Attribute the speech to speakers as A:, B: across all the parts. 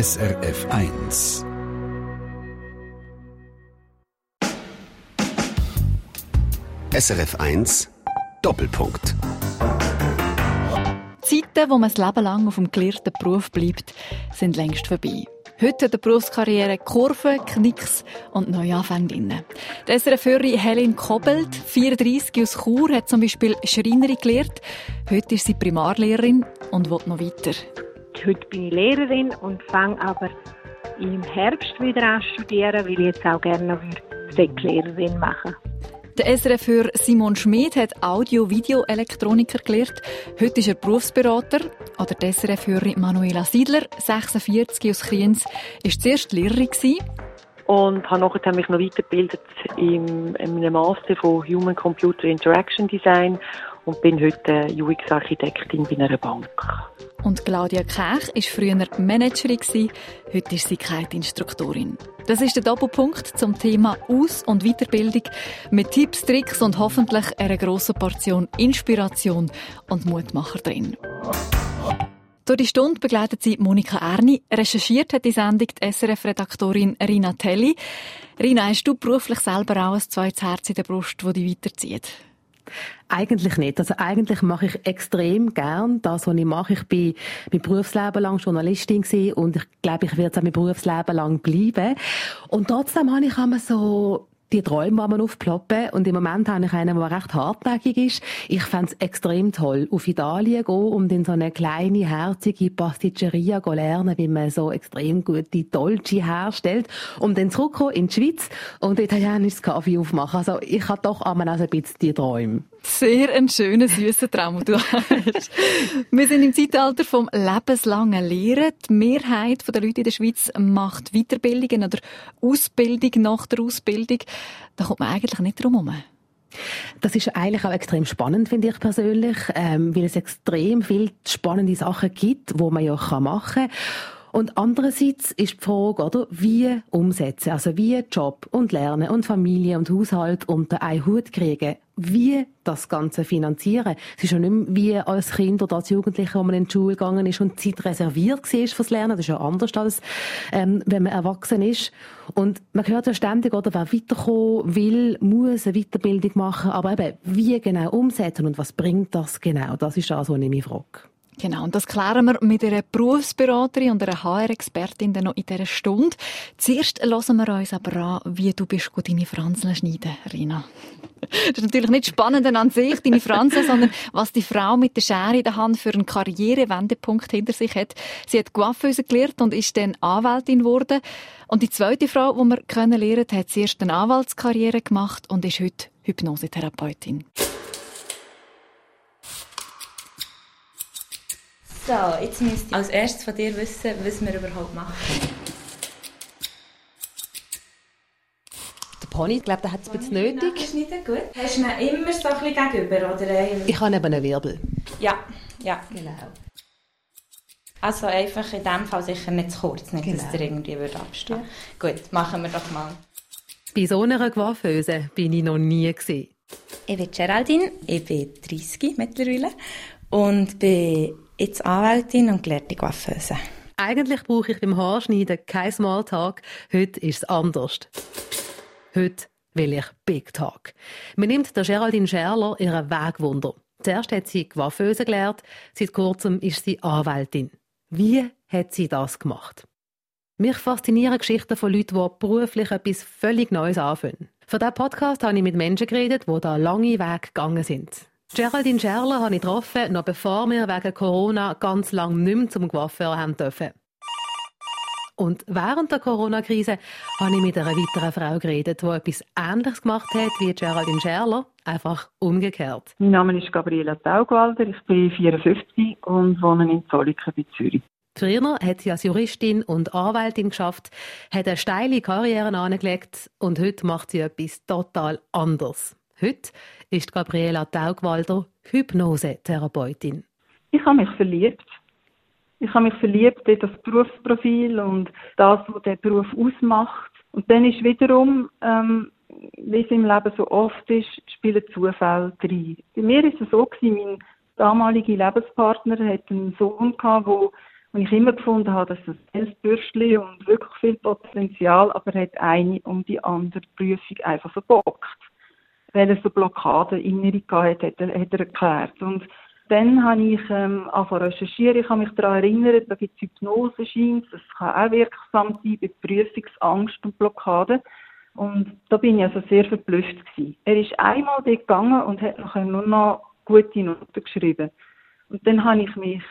A: SRF 1. SRF 1 Doppelpunkt.
B: Zeiten, wo man das Leben lang auf dem gelehrten Beruf bleibt, sind längst vorbei. Heute hat die Berufskarriere Kurven, Knicks und Neuanfänginnen. Die SRF-Hörerin Helen Kobelt, 34 aus Chur, hat zum Beispiel Schreinerin gelernt. Heute ist sie Primarlehrerin und will noch weiter.
C: Heute bin ich Lehrerin und fange aber im Herbst wieder an zu studieren, weil ich jetzt auch gerne noch Säcklehrerin machen
B: der SRF-Hörer Simon Schmid hat Audio-Video-Elektroniker gelernt. Heute ist er Berufsberater. Oder die SRF-Hörerin Manuela Siedler, 46 aus Kriens, war zuerst Lehrerin.
D: Und habe nachher mich noch weitergebildet in einem Master von Human Computer Interaction Design und bin heute UX-Architektin bei einer Bank.
B: Und Claudia Kech war früher Managerin, heute ist sie Kite-Instruktorin. Das ist der Doppelpunkt zum Thema Aus- und Weiterbildung mit Tipps, Tricks und hoffentlich einer grossen Portion Inspiration und Mutmacher drin. Durch die Stunde begleitet sie Monika Erni. Recherchiert hat die Sendung die SRF-Redaktorin Rina Telli. Rina, hast du beruflich selber auch ein zweites Herz in der Brust, das dich weiterzieht?
E: Eigentlich nicht. Also eigentlich mache ich extrem gern das, was ich mache. Ich bin mein Berufsleben lang Journalistin und ich glaube, ich werde es auch mein Berufsleben lang bleiben. Und trotzdem habe ich immer so die Träume, die man aufploppen. Und im Moment habe ich einen, der recht hartnäckig ist. Ich fände es extrem toll, auf Italien zu gehen und in so eine kleine, herzige Pasticceria zu lernen, wie man so extrem gute Dolci herstellt. Und dann zurückkommen in die Schweiz und italienisches Kaffee aufmachen. Also ich habe doch einmal also ein bisschen die Träume.
B: Sehr ein schöner, süßer Traum, den du hast. Wir sind im Zeitalter vom lebenslangen Lehren. Die Mehrheit der Leute in der Schweiz macht Weiterbildungen oder Ausbildung nach der Ausbildung. Da kommt man eigentlich nicht drum herum.
E: Das ist eigentlich auch extrem spannend, finde ich persönlich, ähm, weil es extrem viele spannende Sachen gibt, wo man ja machen kann. Und andererseits ist die Frage, oder, wie umsetzen, also wie Job und Lernen und Familie und Haushalt unter einen Hut kriegen, wie das Ganze finanzieren. Es ist ja nicht mehr wie als Kind oder als Jugendlicher, wo man in die Schule gegangen ist und Zeit reserviert war fürs Lernen. Das ist ja anders als ähm, wenn man erwachsen ist. Und man hört ja ständig, oder, wer weiterkommen will, muss eine Weiterbildung machen. Aber eben, wie genau umsetzen und was bringt das genau? Das ist was ich mich frage.
B: Genau, und das klären wir mit einer Berufsberaterin und einer HR-Expertin noch in dieser Stunde. Zuerst hören wir uns aber an, wie du bist deine Fransen schneiden, Rina. Das ist natürlich nicht spannend an sich, deine Fransen, sondern was die Frau mit der Schere in der Hand für einen Karrierewendepunkt hinter sich hat. Sie hat Coiffeuse gelernt und ist dann Anwältin geworden. Und die zweite Frau, die wir kennenlernen, hat zuerst eine Anwaltskarriere gemacht und ist heute Hypnosetherapeutin.
F: So, jetzt müsst ihr als erstes von dir wissen, was wir überhaupt machen.
E: Der Pony, ich glaube, der hat es ein bisschen nötig.
F: Schneiden, gut. Hast du ihn immer so ein bisschen gegenüber, oder?
E: Ich habe eben einen Wirbel.
F: Ja, ja, genau. Also einfach in dem Fall sicher nicht zu kurz, nicht, genau. dass der irgendwie abstehen ja. Gut, machen wir doch mal.
E: Bei so einer Coiffeuse bin ich noch nie gesehen.
F: Ich bin Geraldine, ich bin 30 mittlerweile und bin jetzt Anwältin und gelehrte Coiffeuse.
E: Eigentlich brauche ich beim Haarschneiden kein Smalltalk. Heute ist es anders. Heute will ich Big Talk. Man nimmt der Geraldine Scherler ihren Wegwunder. Zuerst hat sie Coiffeuse gelernt, seit kurzem ist sie Anwältin. Wie hat sie das gemacht? Mich faszinieren Geschichten von Leuten, die beruflich etwas völlig Neues anfangen. Für diesen Podcast habe ich mit Menschen geredet, die da lange Weg gegangen sind. Geraldine Scherler habe ich getroffen, noch bevor wir wegen Corona ganz lang nicht mehr zum Coiffeur haben dürfen. Und während der Corona-Krise habe ich mit einer weiteren Frau geredet, die etwas Ähnliches gemacht hat wie Geraldine Scherler, einfach umgekehrt.
D: Mein Name ist Gabriela Taugwalder, ich bin 54 und wohne in Zolliken bei Zürich.
E: Früher hat sie als Juristin und Anwältin geschafft, hat eine steile Karriere angelegt und heute macht sie etwas total anderes. Heute ist Gabriela Taugwalder Hypnosetherapeutin.
D: Ich habe mich verliebt. Ich habe mich verliebt in das Berufsprofil und das, was der Beruf ausmacht. Und dann ist wiederum, ähm, wie es im Leben so oft ist, spielen Zufälle rein. Bei mir ist es so gewesen, mein damaliger Lebenspartner hat einen Sohn gehabt, der Und ich immer gefunden habe, dass das Selbstbürstli und wirklich viel Potenzial, aber hat eine um die andere Prüfung einfach verbockt. Er so Blockaden innere gehabt hat, hat, hat er erklärt. Und dann habe ich ähm, angefangen recherchieren. Ich habe mich daran erinnert, da gibt es Hypnose-Scheins, das kann auch wirksam sein bei Prüfungsangst und Blockaden. Und da bin ich also sehr verblüfft gewesen. Er ist einmal dort gegangen und hat nachher nur noch gute Noten geschrieben. Und dann habe ich mich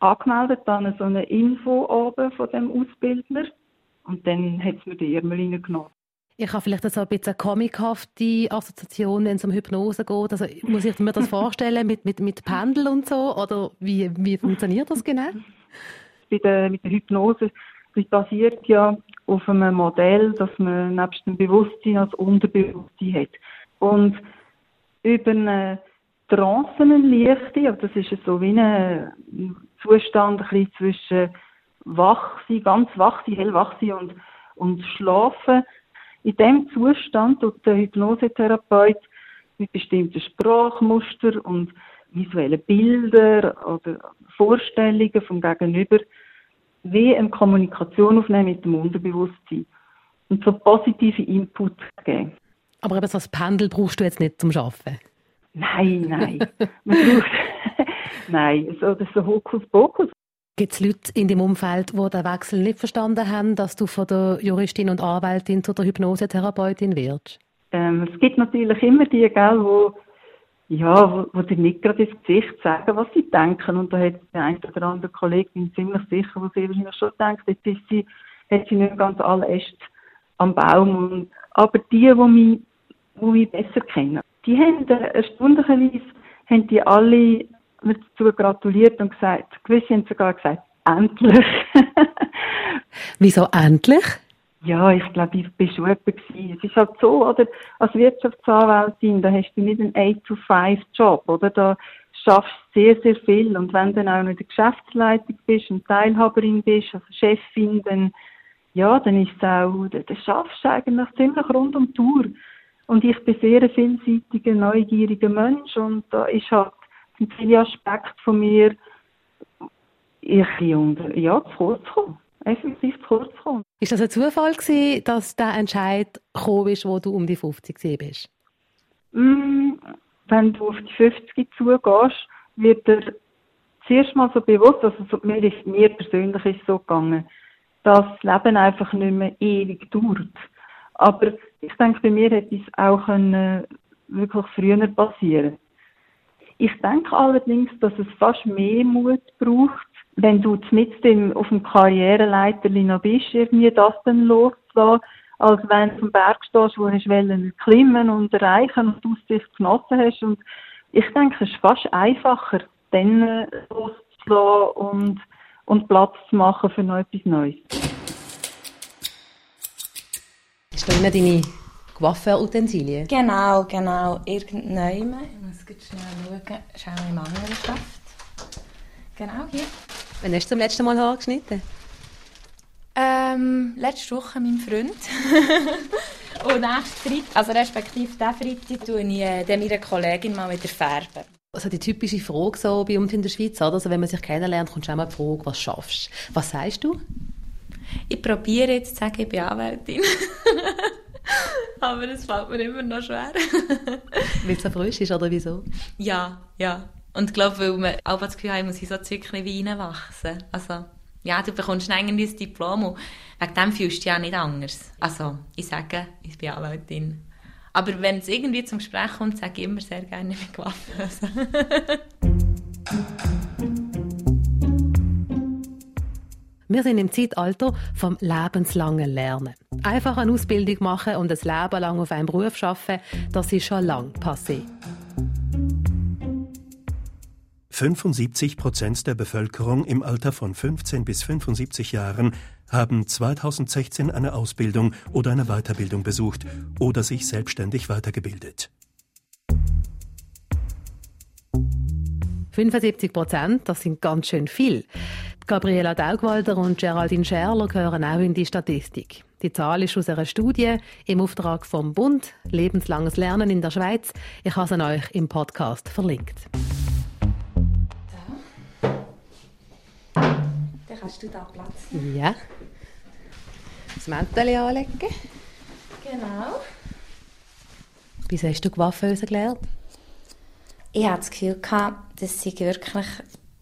D: angemeldet an so eine Info oben von dem Ausbildner und dann hat es mir die Ärmel reingenommen.
E: Ich habe vielleicht so ein bisschen comichafte Assoziation, wenn es um Hypnose geht. Also muss ich mir das vorstellen mit, mit, mit Pendel und so? Oder wie, wie funktioniert das genau?
D: Bei der, mit der Hypnose das basiert ja auf einem Modell, dass man nebst dem Bewusstsein als Unterbewusstsein hat. Und über eine Trancenenlichte, das ist so wie ein Zustand ein bisschen zwischen wach sein, ganz wach sein, hellwach sein und, und schlafen. In dem Zustand tut der Hypnosetherapeut mit bestimmten Sprachmuster und visuellen Bildern oder Vorstellungen vom Gegenüber wie eine Kommunikation aufnehmen mit dem Unterbewusstsein und so positive Input geben.
E: Aber eben so ein Pendel brauchst du jetzt nicht zum Arbeiten?
D: Nein, nein. Man braucht, nein, so, das ist so Hokuspokus.
E: Gibt es Leute in deinem Umfeld, die den Wechsel nicht verstanden haben, dass du von der Juristin und Anwältin zu der Hypnosetherapeutin wirst?
D: Ähm, es gibt natürlich immer die, gell, wo, ja, wo, wo dir nicht gerade ins Gesicht sagen, was sie denken. Und da hat der eine oder andere Kollege, bin ziemlich sicher, wo sie wahrscheinlich schon denkt, jetzt ist sie, hat sie nicht ganz alle Äste am Baum. Und, aber die, die mich, die mich besser kennen, die haben äh, erstaunlicherweise haben die alle mir dazu gratuliert und gesagt, gewisse haben sogar gesagt, endlich.
E: Wieso endlich?
D: Ja, ich glaube, ich war schon jemand gewesen. Es ist halt so, oder? Als Wirtschaftsanwältin, da hast du nicht einen 8-to-5-Job, oder? Da schaffst du sehr, sehr viel. Und wenn du dann auch noch in der Geschäftsleitung bist und Teilhaberin bist, also Chefin, dann, ja, dann ist es auch, dann schaffst du eigentlich ziemlich rund um die Tour. Und ich bin sehr ein vielseitiger, neugieriger Mensch und da ist halt, sind viele Aspekte von mir, ich bin ja, zu kurz gekommen. Effektiv zu kurz gekommen.
E: Ist das ein Zufall gewesen, dass der Entscheid gekommen ist, wo du um die 50 bist?
D: Mm, wenn du auf die 50 zugehst, wird dir zuerst mal so bewusst, also so, mir, ist, mir persönlich ist so gegangen, dass das Leben einfach nicht mehr ewig dauert. Aber ich denke, bei mir hätte es auch können, wirklich früher passieren Ich denke allerdings, dass es fast mehr Mut braucht, wenn du mit auf dem Karriereleiter noch bist, irgendwie das dann loszulassen, als wenn du am Berg stehst, wo du wollen klimmen und erreichen und du Aussicht genossen hast. Und ich denke, es ist fast einfacher, dann loszulassen und, und Platz zu machen für noch etwas Neues.
E: Ist da deine Coiffeur-Utensilien?
F: Genau, genau. Irgendwann. Ich muss jetzt schnell schauen. Schau mal im anderen Schaft. Genau, hier.
E: Wann hast du zum letzten Mal Haar geschnitten?
F: Ähm, letzte Woche mein Freund. Und nächste Freitag, also respektive diesen Freitag, tue ich äh, meiner Kollegin mal wieder färben.
E: Also die typische Frage so bei uns in der Schweiz, oder? Also wenn man sich kennenlernt, kommt schon mal die Frage, was schaffst du? Was sagst du?
F: Ich probiere jetzt zu sagen, ich bin Anwältin. Aber es fällt mir immer noch schwer.
E: weil es so frisch ist, oder wieso?
F: Ja, ja. Und ich glaube, weil man auch das Gefühl hat, muss in so Zyklen wie reinwachsen. Also, ja, du bekommst ein Diplom und wegen dem fühlst du ja nicht anders. Also, ich sage, ich bin Anwältin. Aber wenn es irgendwie zum Gespräch kommt, sage ich immer sehr gerne mit Waffen.
E: Wir sind im Zeitalter vom lebenslangen Lernen. Einfach eine Ausbildung machen und ein Leben lang auf einem Beruf arbeiten, das ist schon lang passé.
G: 75 Prozent der Bevölkerung im Alter von 15 bis 75 Jahren haben 2016 eine Ausbildung oder eine Weiterbildung besucht oder sich selbstständig weitergebildet.
E: 75 Prozent, das sind ganz schön viel. Gabriela Daugwalder und Geraldine Scherler gehören auch in die Statistik. Die Zahl ist aus einer Studie im Auftrag vom Bund Lebenslanges Lernen in der Schweiz. Ich habe sie euch im Podcast verlinkt.
F: Dann kannst du da Platz
E: Ja. Das Mäntel anlegen.
F: Genau.
E: Wieso hast du Coiffeuse gelernt?
F: Ich hatte das Gefühl, gehabt, das sei wirklich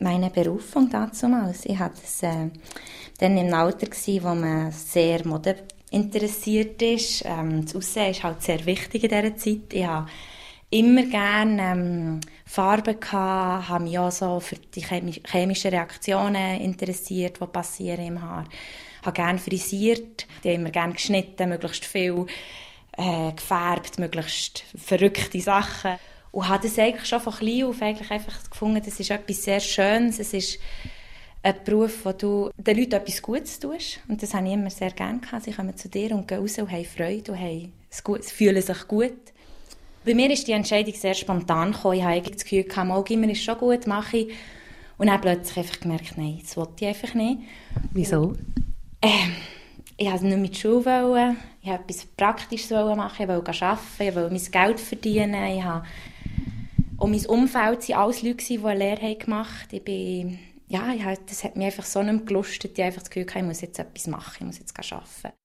F: meine Berufung damals. Ich war das, äh, dann im Alter, gewesen, wo man sehr Mode interessiert ist. Ähm, das Aussehen ist halt sehr wichtig in dieser Zeit. Ich habe immer gerne ähm, Farben gehabt, habe mich auch so für die chemischen Reaktionen interessiert, die passieren im Haar. Habe gerne frisiert, ich habe immer gerne geschnitten, möglichst viel äh, gefärbt, möglichst verrückte Sachen. Und habe das eigentlich schon von klein auf eigentlich einfach gefunden, das ist etwas sehr Schönes, es ist ein Beruf, wo du den Leuten etwas Gutes tust. Und das habe ich immer sehr gerne gehabt. Sie kommen zu dir und gehen raus und haben Freude und haben gut, fühlen sich gut. Bei mir ist die Entscheidung sehr spontan gekommen. Ich habe das Gefühl, gehabt, mal immer ist schon gut, mache ich. Und dann plötzlich einfach gemerkt, nein, das wollte ich einfach nicht.
E: Wieso?
F: Ähm, ich wollte nicht mit der Schule. Wollen. Ich wollte etwas Praktisches machen, ich wollte arbeiten, ich wollte mein Geld verdienen. Ich habe und mein Umfeld waren alles Leute, die eine Lehre gemacht haben. Ich bin, ja, ich, das hat mich einfach so nicht gelustet, ich einfach das Gefühl, ich muss jetzt etwas machen, ich muss jetzt arbeiten.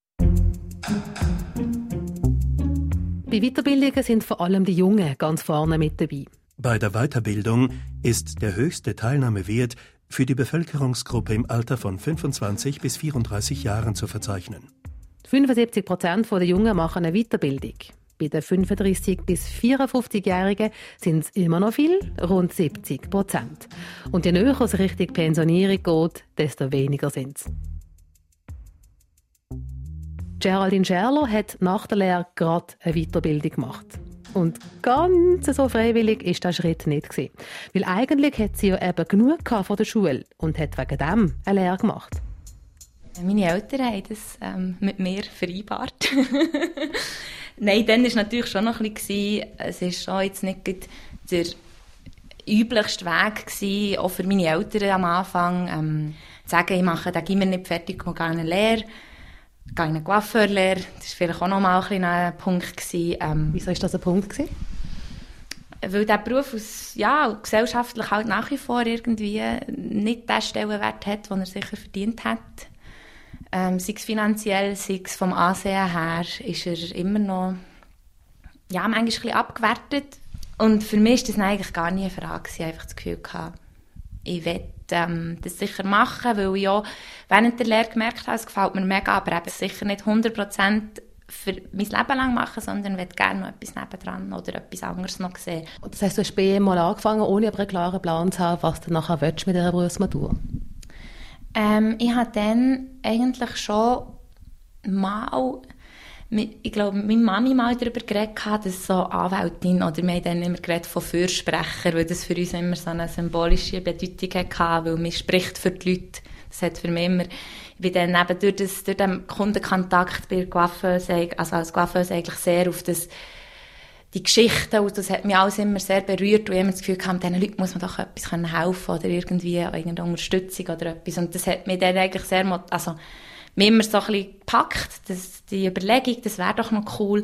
E: Bei Weiterbildungen sind vor allem die Jungen ganz vorne mit dabei.
G: Bei der Weiterbildung ist der höchste Teilnahmewert für die Bevölkerungsgruppe im Alter von 25 bis 34 Jahren zu verzeichnen.
E: 75 Prozent der Jungen machen eine Weiterbildung. Bei den 35- bis 54-Jährigen sind es immer noch viel, rund 70 Prozent. Und je näher es Richtung Pensionierung geht, desto weniger sind es. Geraldine Scherler hat nach der Lehre gerade eine Weiterbildung gemacht. Und ganz so freiwillig ist der Schritt nicht. Weil eigentlich hat sie ja eben genug von der Schule und hat wegen dem eine Lehre gemacht.
F: Meine Eltern haben das ähm, mit mir vereinbart. Nein, dann war natürlich schon noch ein bisschen, es ist schon jetzt nicht der üblichste Weg gewesen, auch für meine Eltern am Anfang, ähm, zu sagen, ich mache den Gimmer nicht fertig und gehe in eine Lehre gehe in eine Coiffeurlehre. Das war vielleicht auch noch mal ein, ein Punkt. Gewesen.
E: Ähm, Wieso war das ein Punkt? Gewesen?
F: Weil dieser Beruf aus, ja, gesellschaftlich halt nach wie vor irgendwie nicht den Stellenwert hat, den er sicher verdient hat. Ähm, sei es finanziell, sei es vom Ansehen her, ist er immer noch ja, manchmal ein bisschen abgewertet. Und für mich war das eigentlich gar nie eine Frage. Ich einfach das Gefühl, gehabt, ich will ähm, das sicher machen, weil ich auch während der Lehre gemerkt habe, es gefällt mir mega, aber eben sicher nicht 100% für mein Leben lang machen, sondern will gerne noch etwas nebendran oder etwas anderes noch sehen.
E: Das heisst, du hast bei mal angefangen, ohne aber einen klaren Plan zu haben, was du nachher willst mit dieser Berufsmatur?
F: Ähm, ich hatte dann eigentlich schon mal ich glaube, meine Mami mal darüber geredet dass so Anwältin, oder wir haben dann immer geredet von Fürsprecher, weil das für uns immer so eine symbolische Bedeutung hatte, weil man spricht für die Leute. Das hat für mich immer, ich bin dann eben durch, das, durch den Kundenkontakt bei Coiffeuse, also als Coiffeuse eigentlich sehr auf das, die Geschichten, und das hat mich alles immer sehr berührt, und ich immer das Gefühl hatte, diesen Leuten muss man doch etwas helfen können oder irgendwie irgendeine Unterstützung oder etwas. Und das hat mich dann eigentlich sehr, also, mich immer so ein bisschen gepackt, dass die Überlegung, das wäre doch noch cool.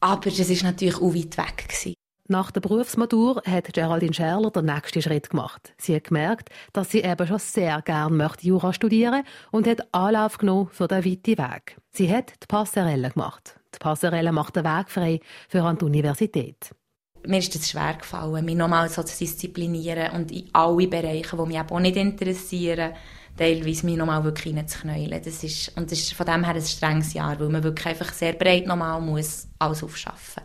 F: Aber das ist natürlich auch weit weg. Gewesen.
E: Nach der Berufsmatur hat Geraldine Scherler den nächsten Schritt gemacht. Sie hat gemerkt, dass sie eben schon sehr gerne möchte Jura studieren und hat Anlauf genommen für den weiten Weg. Sie hat die Passerelle gemacht. Die Passerelle macht den Weg frei für an die Universität.
F: Mir ist es schwer gefallen, mich nochmal so zu disziplinieren und in alle Bereiche, die mich auch nicht interessieren, teilweise mich nochmal wirklich reinzuknäulen. Das ist, und das ist von dem her ein strenges Jahr, weil man wirklich einfach sehr breit nochmal muss alles aufschaffen.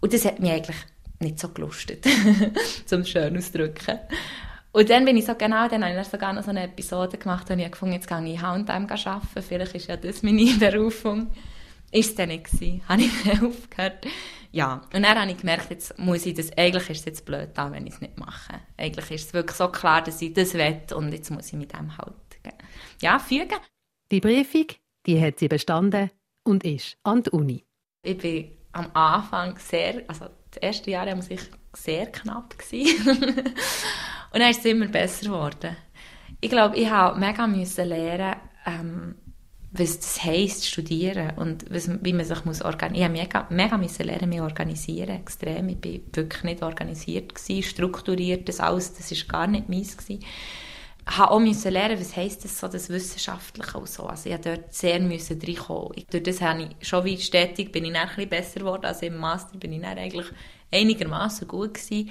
F: Und das hat mich eigentlich nicht so gelustet, zum schön auszudrücken. Und dann bin ich so genau, dann habe ich sogar noch so eine Episode gemacht, und ich gefunden, jetzt gehe ich H&M arbeiten, vielleicht ist ja das meine Berufung. Ist es dann nicht gewesen. Habe ich dann aufgehört. Ja, und dann habe ich gemerkt, jetzt muss ich das, eigentlich ist es jetzt blöd an, wenn ich es nicht mache. Eigentlich ist es wirklich so klar, dass ich das will und jetzt muss ich mit dem halt, ja, fügen.
E: Die Prüfung, die hat sie bestanden und ist an die Uni.
F: Ich bin am Anfang sehr, also das erste Jahr muss ich sehr knapp gewesen. und dann ist es immer besser geworden. Ich glaube, ich habe mega müssen lernen, ähm, was das heisst, studieren und was, wie man sich muss organisieren muss. Ich musste mega, mega lernen, mich organisieren, extrem. Ich war wirklich nicht organisiert, gewesen, strukturiert, das alles, das war gar nicht meins. Gewesen. Habe auch müssen lernen, was heisst das so, das Wissenschaftliche und so. Also ich musste dort sehr müssen reinkommen. Durch das habe ich schon wie stetig, bin ich dann ein besser geworden. Also im Master bin ich dann eigentlich einigermaßen gut gewesen.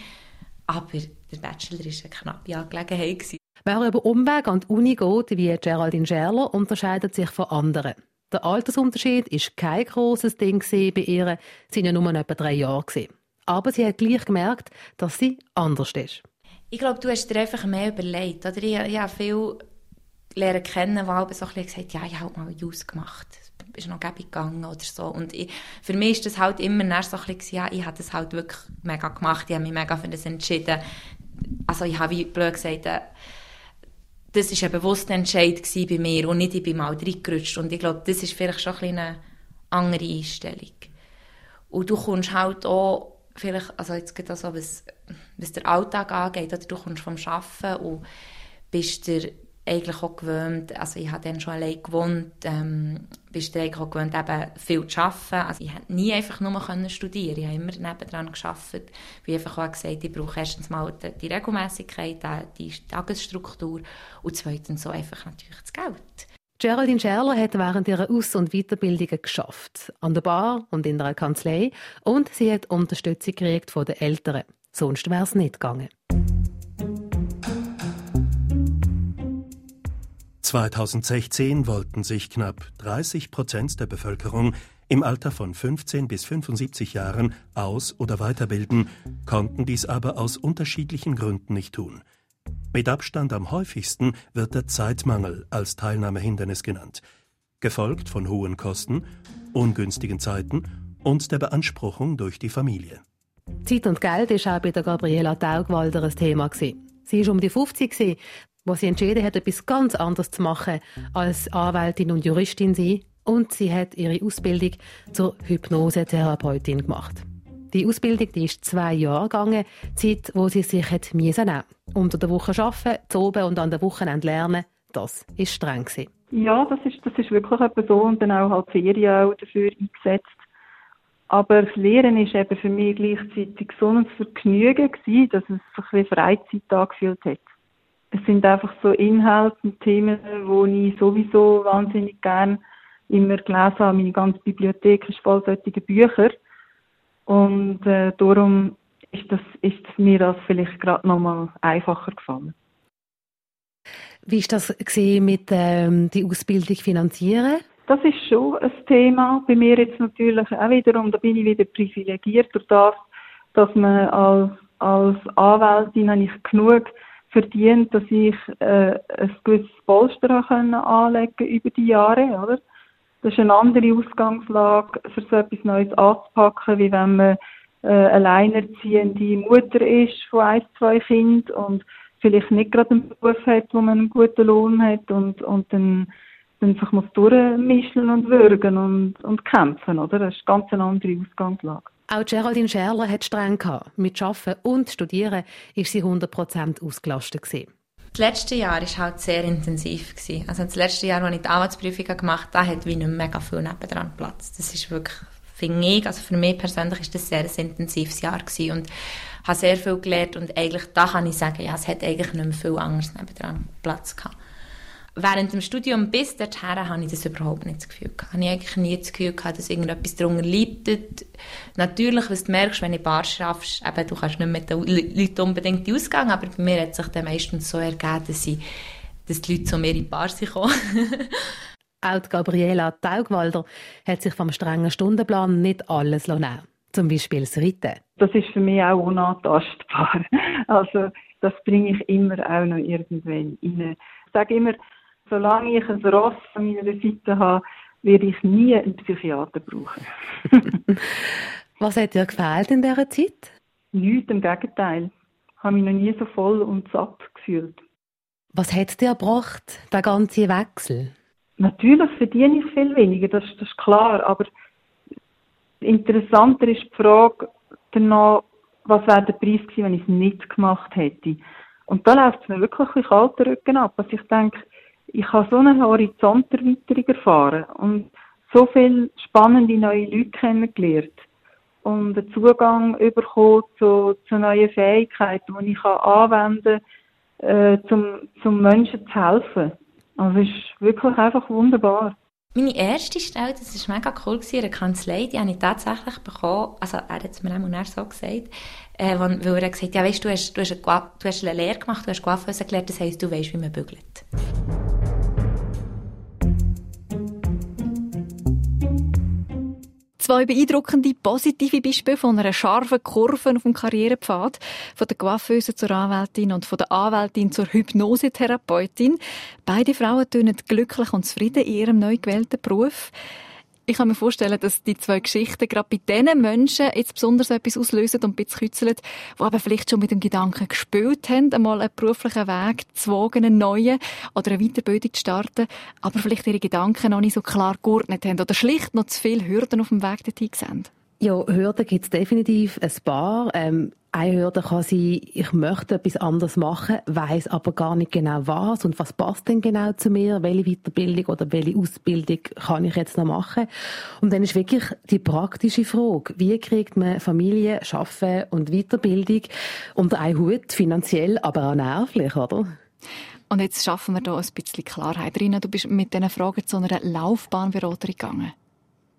F: Aber der Bachelor war eine knappe Angelegenheit. Gewesen.
E: Wer über Umweg an die Uni geht, wie Geraldine Scherler, unterscheidet sich von anderen. Der Altersunterschied war kein grosses Ding bei ihr. Sie waren ja nur etwa drei Jahre. Aber sie hat gleich gemerkt, dass sie anders ist.
F: Ich glaube, du hast dir einfach mehr überlegt. Oder ich, ich habe viele lernen kennen, die halt so ein gesagt ja, ich habe mal Jus gemacht. Ist noch gäbig gegangen oder so. Und ich, für mich ist das halt immer so ein bisschen, ja, ich habe das halt wirklich mega gemacht. Ich habe mich mega für das entschieden. Also ich habe, wie blöd gesagt, äh, das war ein bewusster Entscheid bei mir und nicht, ich bin mal reingerutscht. Und ich glaube, das ist vielleicht schon ein eine andere Einstellung. Und du kommst halt auch, vielleicht, also jetzt geht das so, was, was der Alltag angeht, oder du kommst vom Arbeiten und bist dir eigentlich auch gewöhnt, also ich habe dann schon allein gewohnt, ähm, bist du eigentlich auch gewöhnt, eben viel zu arbeiten. Also ich konnte nie einfach nur studieren. Ich habe immer nebendran gearbeitet. Wie einfach auch gesagt, ich brauche erstens mal die, die Regelmäßigkeit, die Tagesstruktur und zweitens so einfach natürlich das Geld.
E: Geraldine Scherler hat während ihrer Aus- und Weiterbildungen geschafft, an der Bar und in der Kanzlei, und sie hat Unterstützung gekriegt von den Eltern. Sonst wäre es nicht gegangen.
G: 2016 wollten sich knapp 30 Prozent der Bevölkerung im Alter von 15 bis 75 Jahren aus- oder weiterbilden, konnten dies aber aus unterschiedlichen Gründen nicht tun. Mit Abstand am häufigsten wird der Zeitmangel als Teilnahmehindernis genannt, gefolgt von hohen Kosten, ungünstigen Zeiten und der Beanspruchung durch die Familie.
E: Zeit und Geld ist auch bei der Gabriela Taugwalder ein Thema. Sie war um die 50, wo sie entschieden hat, etwas ganz anderes zu machen als Anwältin und Juristin sie und sie hat ihre Ausbildung zur Hypnosetherapeutin gemacht. Die Ausbildung die ist zwei Jahre gegangen, Zeit, wo sie sich hat müssen Unter der Woche arbeiten, zu oben und an der Wochenende lernen, das war streng gewesen.
D: Ja, das ist, das ist wirklich etwas so und dann auch halt Ferien auch dafür eingesetzt. Aber das Lehren ist eben für mich gleichzeitig so ein Vergnügen gewesen, dass es sich wie Freizeit angefühlt hat es sind einfach so Inhalte und Themen, die ich sowieso wahnsinnig gern immer gelesen habe. Meine ganze Bibliothek ist voll solcher Bücher. Und äh, darum ist, das, ist mir das vielleicht gerade nochmal einfacher gefallen.
E: Wie ist das gesehen mit ähm, die Ausbildung finanzieren?
D: Das ist schon ein Thema. Bei mir jetzt natürlich auch wiederum, da bin ich wieder privilegiert durch das, dass man als, als Anwältin eigentlich genug verdient, dass ich äh, ein gewisses Polster können anlegen über die Jahre, oder? Das ist eine andere Ausgangslage, für so etwas Neues anzupacken, wie wenn man äh, alleinerziehende Mutter ist von ein, zwei Kindern und vielleicht nicht gerade einen Beruf hat, wo man einen guten Lohn hat und, und dann, dann sich muss durchmischen und würgen und, und kämpfen, oder? Das ist eine ganz andere Ausgangslage.
E: Auch Geraldine Scherler hat streng gehabt. Mit Arbeiten und Studieren ist sie 100% ausgelastet gewesen.
F: Das letzte Jahr war halt sehr intensiv. Gewesen. Also das letzte Jahr, als ich die Arbeitsprüfung gemacht habe, hat wie nicht mega viel nebendran Platz. Das ist wirklich, finde ich, also für mich persönlich ist das sehr ein intensives Jahr gewesen und habe sehr viel gelernt und eigentlich, da kann ich sagen, ja, es hat eigentlich nicht mehr viel anderes nebendran Platz gehabt während dem Studium bis dorthin habe ich das überhaupt nicht das Gefühl gehabt. Habe ich eigentlich nie das Gefühl gehabt, dass irgendetwas darunter leidet. Natürlich, was du merkst, wenn du Bar schaffst, eben, du kannst nicht mit den Leuten unbedingt ausgehen, aber bei mir hat sich dann meistens so ergeben, dass, ich, dass die Leute zu mir in die Bar sind
E: Auch die Gabriela Taugwalder hat sich vom strengen Stundenplan nicht alles nehmen Zum Beispiel das Reiten.
D: Das ist für mich auch unantastbar. Also, das bringe ich immer auch noch irgendwann rein. Ich sage immer, solange ich ein Ross an meiner Seite habe, werde ich nie einen Psychiater brauchen.
E: Was hat dir gefällt in dieser Zeit?
D: Nichts, im Gegenteil. Ich habe mich noch nie so voll und satt gefühlt.
E: Was hat dir gebracht, der ganze Wechsel?
D: Natürlich verdiene ich viel weniger, das, das ist klar, aber interessanter ist die Frage danach, was wäre der Preis gewesen, wenn ich es nicht gemacht hätte. Und da läuft es mir wirklich ein kalter Rücken ab. Also ich denke, ich habe so eine Horizonterweiterung erfahren und so viele spannende neue Leute kennengelernt und einen Zugang bekommen zu, zu neuen Fähigkeiten, die ich anwenden kann, äh, zum, zum Menschen zu helfen. Also es ist wirklich einfach wunderbar.
F: Meine erste Stelle, das war mega cool, in der Kanzlei, die habe ich tatsächlich bekommen, also er hat es mir auch so gesagt, äh, weil er gesagt hat, ja weißt, du hast, du hast, eine, du hast eine Lehre gemacht, du hast Coiffeuse gelernt, das heisst, du weißt, wie man bügelt.
B: Zwei beeindruckende positive Beispiele von einer scharfen Kurve auf dem Karrierepfad. Von der Coiffeuse zur Anwältin und von der Anwältin zur Hypnosetherapeutin. Beide Frauen tönen glücklich und zufrieden in ihrem neu gewählten Beruf. Ich kann mir vorstellen, dass die zwei Geschichten gerade bei diesen Menschen jetzt besonders etwas auslösen und ein bisschen kützeln, die aber vielleicht schon mit dem Gedanken gespielt haben, einmal einen beruflichen Weg zu wagen, einen neuen oder eine Weiterbildung zu starten, aber vielleicht ihre Gedanken noch nicht so klar geordnet haben oder schlicht noch zu viele Hürden auf dem Weg dorthin sehen.
E: Ja, Hürden gibt es definitiv ein paar. Ähm, eine Hürde kann sein, ich möchte etwas anderes machen, weiß aber gar nicht genau was und was passt denn genau zu mir, welche Weiterbildung oder welche Ausbildung kann ich jetzt noch machen. Und dann ist wirklich die praktische Frage, wie kriegt man Familie, Schaffen und Weiterbildung unter einen Hut, finanziell, aber auch nervlich, oder?
B: Und jetzt schaffen wir da ein bisschen Klarheit. Rina, du bist mit diesen Fragen zu einer Laufbahnberaterin gegangen.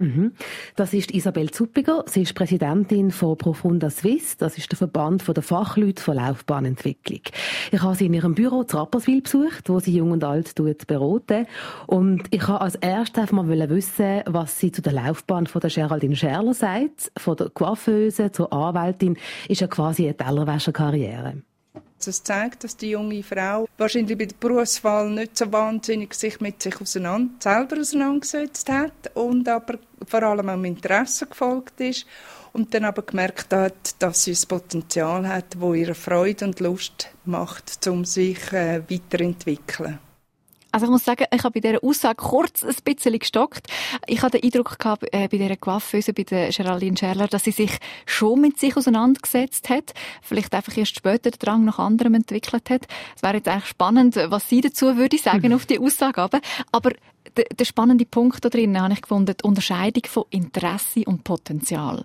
E: Mhm. Das ist Isabel Zuppiger. Sie ist Präsidentin von Profunda Swiss. Das ist der Verband der Fachleute für Laufbahnentwicklung. Ich habe sie in ihrem Büro zu Rapperswil besucht, wo sie Jung und Alt beraten. Und ich habe als erstes einfach mal wissen, was sie zu der Laufbahn von der Geraldine Scherler sagt. Von der Coiffeuse zur Anwältin ist ja quasi eine Tellerwäscherkarriere.
H: Das zeigt, dass die junge Frau wahrscheinlich bei der Berufswahl nicht so wahnsinnig sich mit sich auseinander, selber auseinandergesetzt hat und aber vor allem am Interesse gefolgt ist und dann aber gemerkt hat, dass sie das Potenzial hat, wo ihre Freude und Lust macht, um sich äh, weiterentwickeln.
B: Also ich muss sagen, ich habe bei dieser Aussage kurz ein bisschen gestockt. Ich hatte den Eindruck gehabt, äh, bei dieser Coiffeuse, bei der Geraldine Scherler, dass sie sich schon mit sich auseinandergesetzt hat. Vielleicht einfach erst später den Drang nach anderem entwickelt hat. Es wäre jetzt eigentlich spannend, was sie dazu würde sagen mhm. auf die Aussage. Aber, aber der, der spannende Punkt da drin habe ich gefunden, die Unterscheidung von Interesse und Potenzial.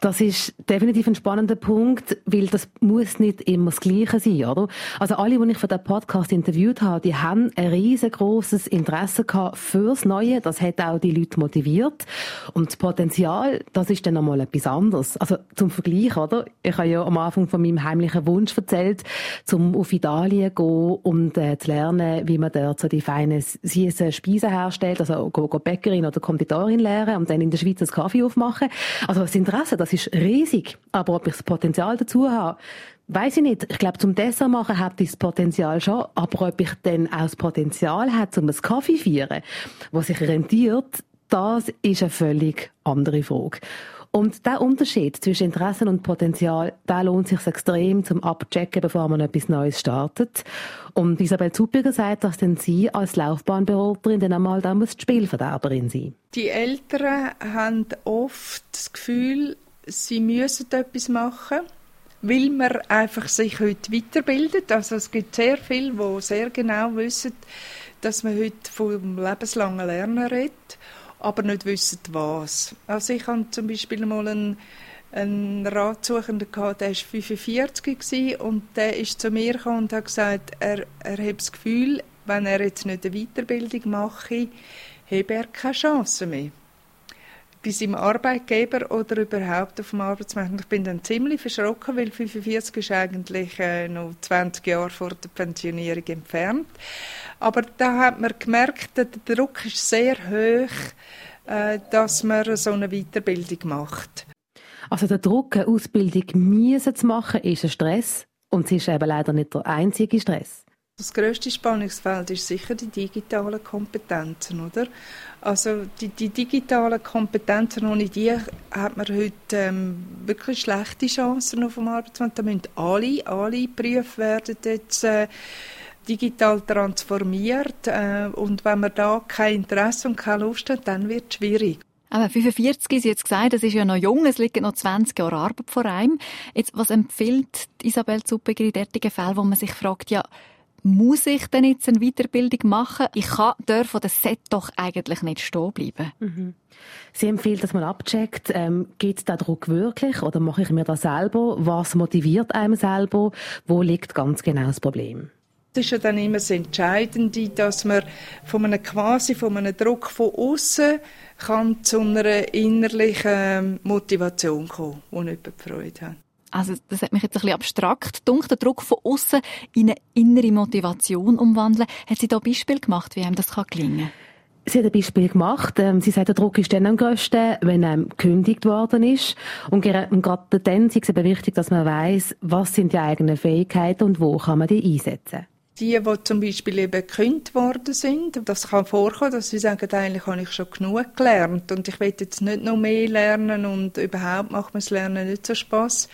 E: Das ist definitiv ein spannender Punkt, weil das muss nicht immer das Gleiche sein, oder? Also alle, die ich für den Podcast interviewt habe, die haben ein riesengroßes Interesse gehabt fürs Neue. Das hat auch die Leute motiviert. Und das Potenzial, das ist dann nochmal etwas anderes. Also zum Vergleich, oder? Ich habe ja am Anfang von meinem heimlichen Wunsch erzählt, zum auf Italien zu gehen und äh, zu lernen, wie man dort so die feinen, süßen Speisen herstellt. Also go, go Bäckerin oder Konditorin lernen und dann in der Schweiz einen Kaffee aufmachen. Also es sind Interesse, das ist riesig. Aber ob ich das Potenzial dazu habe, weiß ich nicht. Ich glaube, zum Dessert machen habe ich das Potenzial schon. Aber ob ich dann auch das Potenzial habe, um einen Kaffee zu feiern, was sich rentiert, das ist eine völlig andere Frage. Und der Unterschied zwischen Interessen und Potenzial, der lohnt sich extrem zum Abchecken, bevor man etwas Neues startet. Und Isabel Zupiger sagt, dass denn sie als Laufbahnberaterin dann einmal da muss die Spielverderberin sein.
H: Die Eltern haben oft das Gefühl, sie müssen etwas machen weil man einfach sich heute weiterbildet. Also es gibt sehr viele, die sehr genau wissen, dass man heute vom lebenslangen Lernen redet aber nicht wissen, was. Also ich hatte zum Beispiel mal einen, einen Ratsuchenden gehabt, der war 45 und der ist zu mir gekommen und hat gesagt, er, er hat das Gefühl, wenn er jetzt nicht eine Weiterbildung mache, habe er keine Chance mehr. Bei seinem Arbeitgeber oder überhaupt auf dem Arbeitsmarkt. Ich bin dann ziemlich verschrocken, weil 45 ist eigentlich äh, noch 20 Jahre vor der Pensionierung entfernt. Aber da hat man gemerkt, der Druck ist sehr hoch, äh, dass man so eine Weiterbildung macht.
E: Also der Druck, eine Ausbildung müssen zu machen, ist ein Stress. Und es ist eben leider nicht der einzige Stress.
H: Das grösste Spannungsfeld ist sicher die digitalen Kompetenzen, oder? Also die, die digitalen Kompetenzen, ohne die hat man heute ähm, wirklich schlechte Chancen auf dem Arbeitsmarkt. Da müssen alle, alle Berufe werden jetzt äh, digital transformiert äh, und wenn man da kein Interesse und keine Lust hat, dann wird es schwierig.
B: Aber 45 Sie jetzt gesagt, das ist ja noch jung, es liegen noch 20 Jahre Arbeit vor einem. Jetzt, was empfiehlt Isabel Zuppiger in derartigen Fällen, wo man sich fragt, ja, muss ich denn jetzt eine Weiterbildung machen? Ich kann dort von der Set doch eigentlich nicht stehen bleiben.
E: Mhm. Sie empfiehlt, dass man abcheckt, ähm, gibt es da Druck wirklich oder mache ich mir das selber? Was motiviert einem selber? Wo liegt ganz genau das Problem?
H: Das ist ja dann immer das Entscheidende, dass man von einem quasi von einem Druck von außen kann zu einer innerlichen Motivation kommen, die nicht Freude hat.
B: Also das hat mich jetzt ein bisschen abstrakt. Dunkel Druck von außen in eine innere Motivation umwandeln. Hat sie da Beispiel gemacht, wie einem das gelingen kann?
E: Sie hat ein Beispiel gemacht. Ähm, sie sagt, der Druck ist dann am grössten, wenn einem gekündigt worden ist. Und gerade dann ist es eben wichtig, dass man weiß, was sind die eigenen Fähigkeiten und wo kann man die einsetzen.
H: Die, die zum Beispiel eben gekündigt worden sind, das kann vorkommen, dass sie sagen, eigentlich habe ich schon genug gelernt. Und ich will jetzt nicht noch mehr lernen und überhaupt macht mir das Lernen nicht so Spaß.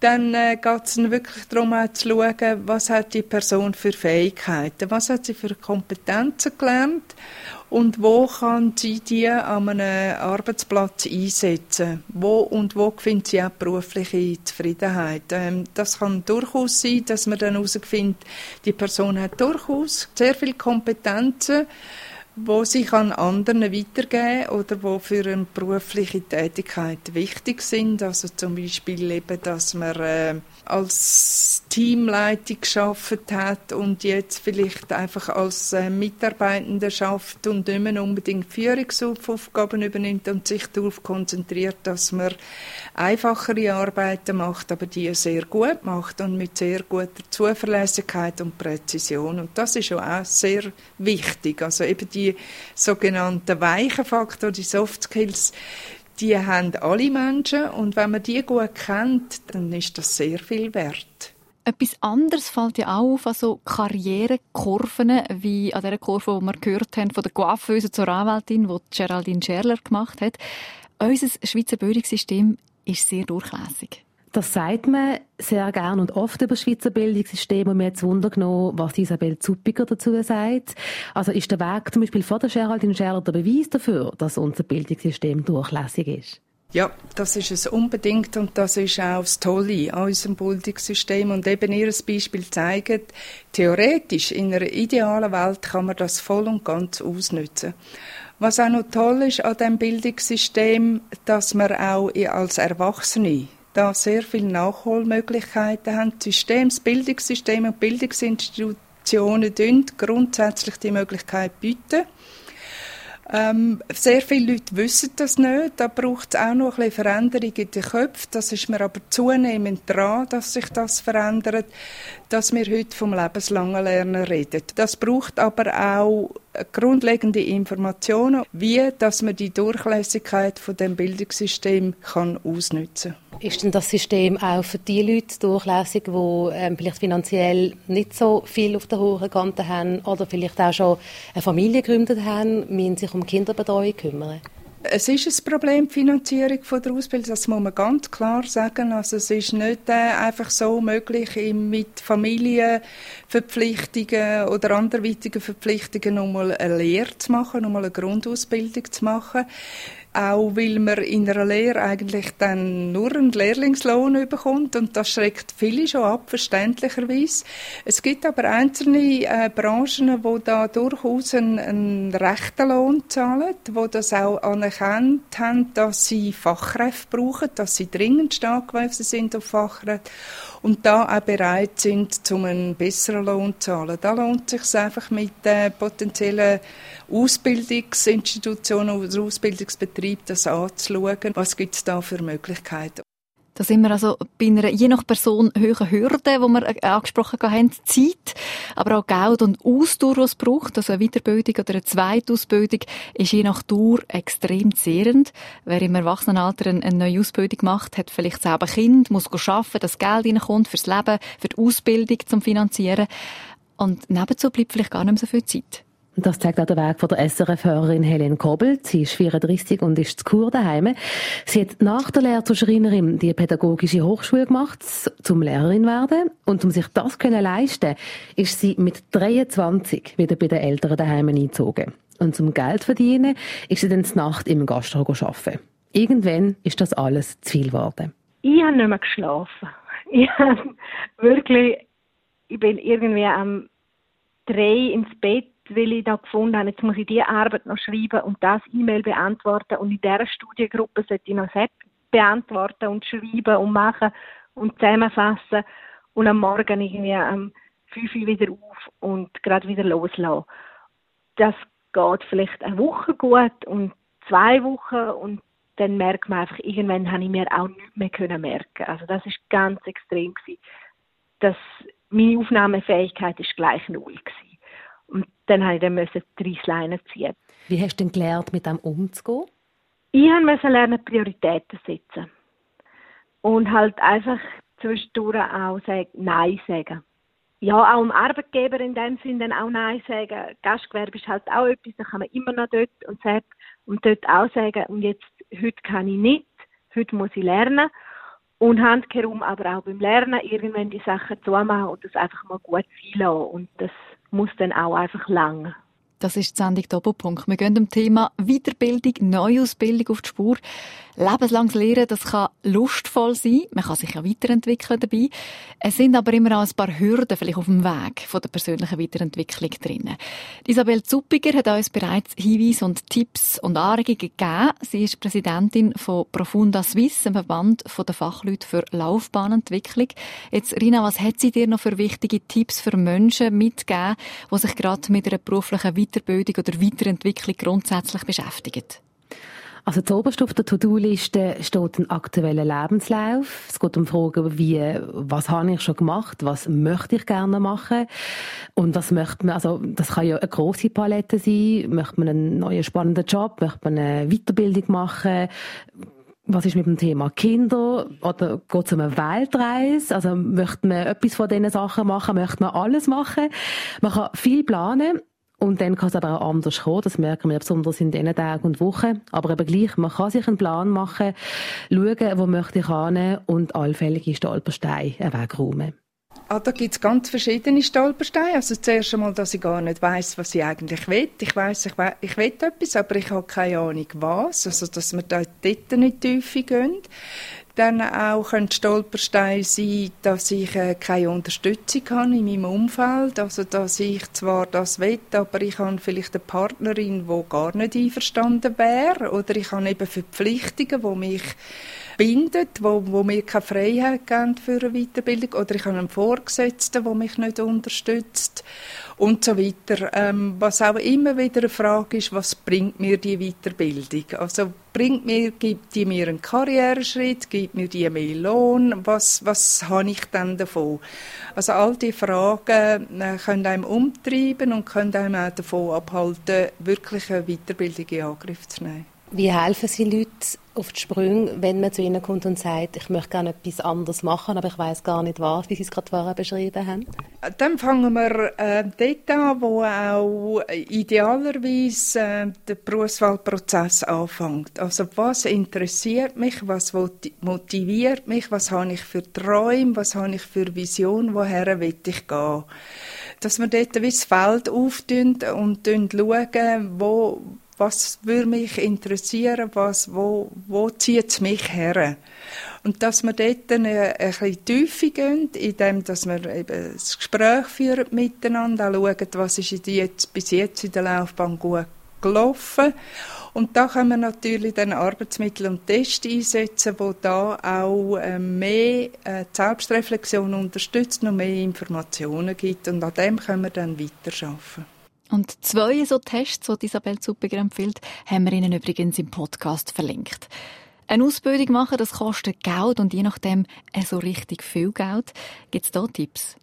H: Dann äh, geht es wirklich darum, auch zu schauen, was hat die Person für Fähigkeiten, was hat sie für Kompetenzen gelernt und wo kann sie die an einem Arbeitsplatz einsetzen? Wo und wo findet sie auch berufliche Zufriedenheit? Ähm, das kann durchaus sein, dass man dann herausfindet, die Person hat durchaus sehr viele Kompetenzen, wo sie kann anderen weitergeben oder wo für eine berufliche Tätigkeit wichtig sind. Also zum Beispiel eben, dass man äh, als Teamleitung geschafft hat und jetzt vielleicht einfach als äh, Mitarbeitender schafft und nicht mehr unbedingt Führungsaufgaben übernimmt und sich darauf konzentriert, dass man einfachere Arbeiten macht, aber die sehr gut macht und mit sehr guter Zuverlässigkeit und Präzision. Und das ist auch sehr wichtig. Also eben die sogenannten weichen Faktoren, die Soft Skills, die haben alle Menschen und wenn man die gut kennt, dann ist das sehr viel wert.
B: Etwas anderes fällt ja auch auf an so Karrierekurven, wie an der Kurve, die wir gehört haben, von der Coiffeuse zur Anwältin, die Geraldine Scherler gemacht hat. Unser Schweizer Bildungssystem ist sehr durchlässig.
E: Das sagt man sehr gern und oft über das Schweizer Bildungssystem und mir jetzt Wunder genommen, was Isabel Zuppiger dazu sagt. Also ist der Weg zum Beispiel von der Geraldine Scherler der Beweis dafür, dass unser Bildungssystem durchlässig ist?
H: Ja, das ist es unbedingt und das ist auch das Tolle an unserem Bildungssystem und eben ihr Beispiel zeigt, theoretisch in einer idealen Welt kann man das voll und ganz ausnutzen. Was auch noch toll ist an dem Bildungssystem, dass man auch als Erwachsene da sehr viele Nachholmöglichkeiten haben. Das System, das Bildungssystem und Bildungsinstitutionen grundsätzlich die Möglichkeit bieten. Ähm, sehr viele Leute wissen das nicht. Da braucht es auch noch ein bisschen Veränderung in den Köpfen. Das ist mir aber zunehmend dran, dass sich das verändert, dass wir heute vom lebenslangen Lernen reden. Das braucht aber auch grundlegende Informationen, wie dass man die Durchlässigkeit von dem Bildungssystem kann ausnutzen.
E: Ist denn das System auch für die Leute durchlässig, die ähm, vielleicht finanziell nicht so viel auf der hohen Kante haben oder vielleicht auch schon eine Familie gegründet haben, müssen sich um Kinderbetreuung kümmern?
H: Es ist ein Problem, die Finanzierung von der Ausbildung, das muss man ganz klar sagen. Also es ist nicht äh, einfach so möglich, mit Familienverpflichtungen oder anderweitigen Verpflichtungen nochmal eine Lehre zu machen, nochmal eine Grundausbildung zu machen auch weil man in einer Lehre eigentlich dann nur einen Lehrlingslohn bekommt und das schreckt viele schon ab, verständlicherweise. Es gibt aber einzelne äh, Branchen, wo da durchaus einen, einen rechten Lohn zahlen, wo das auch anerkannt haben, dass sie Fachkräfte brauchen, dass sie dringend stark sind auf Fachkräfte und da auch bereit sind, zum einen besseren Lohn zu zahlen. Da lohnt es sich einfach mit äh, potenziellen Ausbildungsinstitutionen oder Ausbildungsbetrieben das anzuschauen. Was gibt es da für Möglichkeiten?
B: Da sind wir also bei einer je nach Person höheren Hürde, die wir äh, angesprochen haben, Zeit, aber auch Geld und Ausdauer, die es braucht. Also eine Weiterbildung oder eine Zweitausbildung ist je nach Dauer extrem zehrend. Wer im Erwachsenenalter eine neue Ausbildung macht, hat vielleicht selber Kind, muss arbeiten, dass Geld reinkommt fürs Leben, für die Ausbildung zum Finanzieren. Und nebenzu bleibt vielleicht gar nicht mehr so viel Zeit.
E: Das zeigt auch der Weg von der SRF-Hörerin Helene Kobel. Sie ist 34 und ist zu Kur daheim. Sie hat nach der Lehre zur Schreinerin die pädagogische Hochschule gemacht, zum Lehrerin werden. Und um sich das können leisten, ist sie mit 23 wieder bei den Eltern daheim eingezogen. Und zum Geld verdienen ist sie dann zur Nacht im Gastro arbeiten. Irgendwann ist das alles zu viel geworden.
C: Ich habe nicht mehr geschlafen. Ich habe wirklich ich bin irgendwie am drei ins Bett, weil ich da gefunden habe, jetzt muss ich diese Arbeit noch schreiben und das E-Mail beantworten und in dieser Studiengruppe sollte ich noch selbst beantworten und schreiben und machen und zusammenfassen und am Morgen irgendwie am 5 Uhr wieder auf und gerade wieder loslassen. Das geht vielleicht eine Woche gut und zwei Wochen und dann merkt man einfach, irgendwann habe ich mir auch nichts mehr können merken. Also das ist ganz extrem gewesen. Das, meine Aufnahmefähigkeit ist gleich null gewesen. Dann habe ich dann müssen drei Leinen ziehen.
E: Wie hast du denn gelernt, mit dem umzugehen?
C: Ich musste lernen, Prioritäten setzen. Und halt einfach zwischendurch auch sagen, Nein sagen. Ja, auch dem Arbeitgeber in dem Sinne dann auch Nein sagen. Gastgewerbe ist halt auch etwas, da kann man immer noch dort und, sagt, und dort auch sagen, und jetzt, heute kann ich nicht, heute muss ich lernen. Und handkehrum aber auch beim Lernen irgendwann die Sachen zumachen und das einfach mal gut sein lassen. Und das muss dann auch einfach lang.
B: Das ist die Sendung Doppelpunkt. Wir gehen dem Thema Weiterbildung, Neuausbildung auf die Spur. Lebenslanges Lehren, das kann lustvoll sein. Man kann sich ja weiterentwickeln dabei. Es sind aber immer auch ein paar Hürden vielleicht auf dem Weg von der persönlichen Weiterentwicklung drin. Isabel Zuppiger hat uns bereits Hinweise und Tipps und Anregungen gegeben. Sie ist Präsidentin von Profunda Swiss, einem Verband der Fachleute für Laufbahnentwicklung. Jetzt, Rina, was hat sie dir noch für wichtige Tipps für Menschen mitgegeben, die sich gerade mit einer beruflichen Weiterbildung oder Weiterentwicklung grundsätzlich beschäftigen?
E: Also zuoberst auf der To-Do-Liste steht ein aktueller Lebenslauf. Es geht um Fragen wie, was habe ich schon gemacht, was möchte ich gerne machen und was möchte man, also das kann ja eine große Palette sein, möchte man einen neuen spannenden Job, möchte man eine Weiterbildung machen, was ist mit dem Thema Kinder oder geht es um eine Weltreise? Also möchte man etwas von diesen Sachen machen, möchte man alles machen? Man kann viel planen und dann kann es aber auch anders kommen. Das merken wir besonders in diesen Tagen und Wochen. Aber eben gleich, man kann sich einen Plan machen, schauen, wo möchte ich hin und allfällige Stolpersteine wegräumen.
H: Ah, da gibt es ganz verschiedene Stolpersteine. Also zuerst einmal, dass ich gar nicht weiß, was ich eigentlich will. Ich weiß, ich, we ich will etwas, aber ich habe keine Ahnung was. Also dass wir da dort nicht tiefer gehen dann auch ein Stolperstein sein, dass ich äh, keine Unterstützung habe in meinem Umfeld, also dass ich zwar das will, aber ich habe vielleicht eine Partnerin, die gar nicht einverstanden wäre, oder ich habe eben Verpflichtungen, die mich bindet, wo, wo mir keine Freiheit geben für eine Weiterbildung, oder ich habe einen Vorgesetzten, der mich nicht unterstützt und so weiter. Ähm, was auch immer wieder eine Frage ist, was bringt mir die Weiterbildung? Also bringt mir, gibt die mir einen Karriereschritt, gibt mir die mehr Lohn, was, was habe ich dann davon? Also all diese Fragen äh, können einem umtreiben und können einem auch davon abhalten, wirklich eine Weiterbildung in Angriff zu nehmen.
E: Wie helfen Sie Leuten auf die Sprünge, wenn man zu ihnen kommt und sagt, ich möchte gerne etwas anderes machen, aber ich weiß gar nicht was, wie Sie es gerade vorher beschrieben haben?
H: Dann fangen wir äh, dort an, wo auch idealerweise äh, der Berufswahlprozess anfängt. Also was interessiert mich, was motiviert mich, was habe ich für Träume, was habe ich für Vision, woher will ich gehen? Dass wir dort das Feld auftun und schauen, wo was würde mich interessieren, was, wo, wo zieht es mich her? Und dass wir dort eine, ein bisschen tiefer gehen, indem dass wir eben das Gespräch führen miteinander, auch schauen, was ist jetzt, bis jetzt in der Laufbahn gut gelaufen. Und da können wir natürlich dann Arbeitsmittel und Tests einsetzen, wo da auch äh, mehr äh, Selbstreflexion unterstützt und mehr Informationen gibt. Und an dem können wir dann weiterarbeiten.
B: Und zwei so Tests, die Isabel Zuppiger empfiehlt, haben wir Ihnen übrigens im Podcast verlinkt. Eine Ausbildung machen, das kostet Geld und je nachdem äh, so richtig viel Geld. Gibt es da Tipps?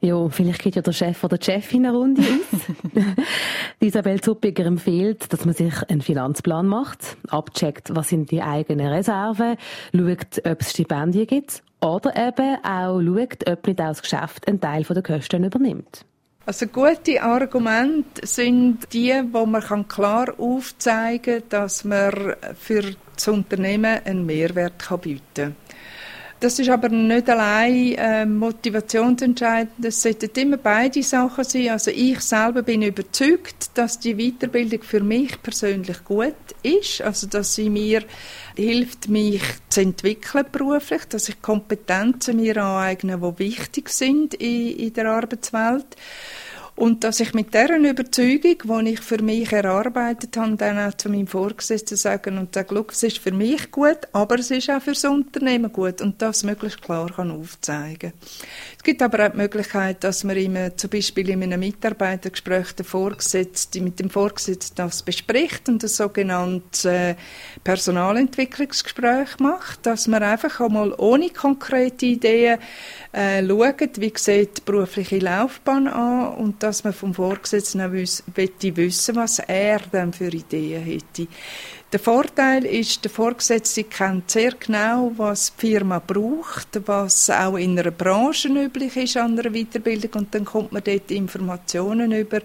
E: Ja, vielleicht geht ja der Chef oder die Chefin eine Runde aus. Isabel Zuppiger empfiehlt, dass man sich einen Finanzplan macht, abcheckt, was sind die eigenen Reserven, schaut, ob es Stipendien gibt oder eben auch schaut, ob nicht auch das Geschäft einen Teil der Kosten übernimmt.
H: Also gute Argumente sind die, wo man klar aufzeigen kann, dass man für das Unternehmen einen Mehrwert bieten kann. Das ist aber nicht allein äh, motivationsentscheidend. Es sollten immer beide Sachen sein. Also ich selber bin überzeugt, dass die Weiterbildung für mich persönlich gut ist. Also dass sie mir hilft, mich zu entwickeln beruflich, dass ich Kompetenzen mir aneigne, die wichtig sind in, in der Arbeitswelt. Und dass ich mit deren Überzeugung, die ich für mich erarbeitet habe, dann auch zu meinem Vorgesetzten sagen und sage, es ist für mich gut, aber es ist auch für das Unternehmen gut und das möglichst klar kann aufzeigen. Es gibt aber auch die Möglichkeit, dass man immer, zum Beispiel in einem Mitarbeitergespräch den Vorgesetzten, mit dem Vorgesetzten das bespricht und ein sogenanntes äh, Personalentwicklungsgespräch macht, dass man einfach einmal ohne konkrete Ideen äh, schaut, wie sieht die berufliche Laufbahn an und dass man vom Vorgesetzten auch wiss, wissen was er dann für Ideen hätte. Der Vorteil ist, der Vorgesetzte kennt sehr genau, was die Firma braucht, was auch in einer Branche üblich ist an einer Weiterbildung und dann kommt man dort Informationen über,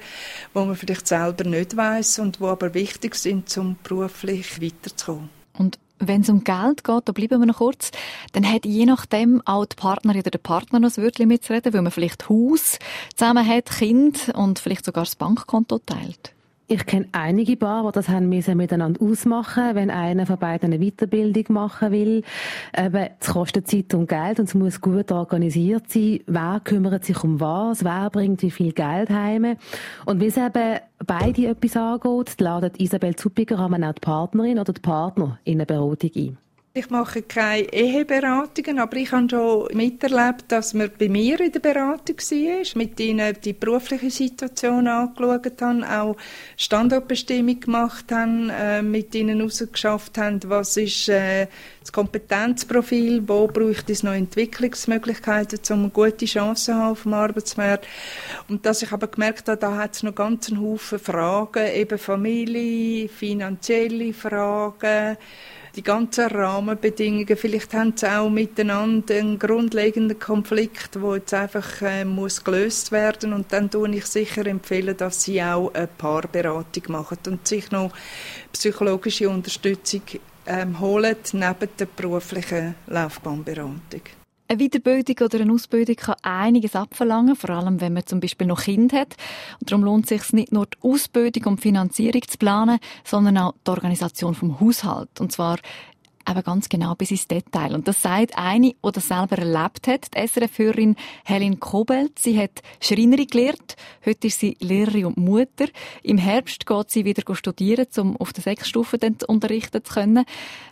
H: wo man vielleicht selber nicht weiß und wo aber wichtig sind, um beruflich weiterzukommen.
B: Und wenn es um Geld geht, da bleiben wir noch kurz, dann hat je nachdem auch die Partnerin oder der Partner noch ein Wörtchen mitzureden, weil man vielleicht Haus zusammen hat, Kind und vielleicht sogar das Bankkonto teilt.
E: Ich kenne einige Paar, die das haben müssen miteinander ausmachen wenn einer von beiden eine Weiterbildung machen will. Eben, es kostet Zeit und Geld und es muss gut organisiert sein. Wer kümmert sich um was? Wer bringt wie viel Geld heim? Und wie es eben beide etwas angeht, ladet Isabel Zuppiger auch die Partnerin oder die Partner in eine Beratung ein.
H: Ich mache keine Eheberatungen, aber ich habe schon miterlebt, dass man bei mir in der Beratung war, mit ihnen die berufliche Situation angeschaut haben, auch Standortbestimmung gemacht haben, äh, mit ihnen herausgeschafft haben, was ist äh, das Kompetenzprofil, wo braucht es noch Entwicklungsmöglichkeiten, um gute Chance zu haben auf dem Arbeitsmarkt. Und dass ich aber gemerkt habe, da hat es noch ganz einen Haufen Fragen, eben Familie, finanzielle Fragen, die ganzen Rahmenbedingungen. Vielleicht haben sie auch miteinander einen grundlegenden Konflikt, der jetzt einfach äh, muss gelöst werden und dann tue ich sicher empfehlen, dass sie auch eine Paarberatung machen und sich noch psychologische Unterstützung ähm, holen neben der beruflichen Laufbahnberatung.
B: Eine Weiterbildung oder eine Ausbildung kann einiges abverlangen, vor allem wenn man zum Beispiel noch Kind hat. Und darum lohnt es sich nicht nur die Ausbildung und die Finanzierung zu planen, sondern auch die Organisation vom Haushalt. Und zwar eben ganz genau bis ins Detail. Und das sagt eine, die das selber erlebt hat, die SRF-Hörerin Helen Kobelt. Sie hat Schreinerin gelernt. Heute ist sie Lehrerin und Mutter. Im Herbst geht sie wieder studieren, um auf der Sechsstufe unterrichten zu können.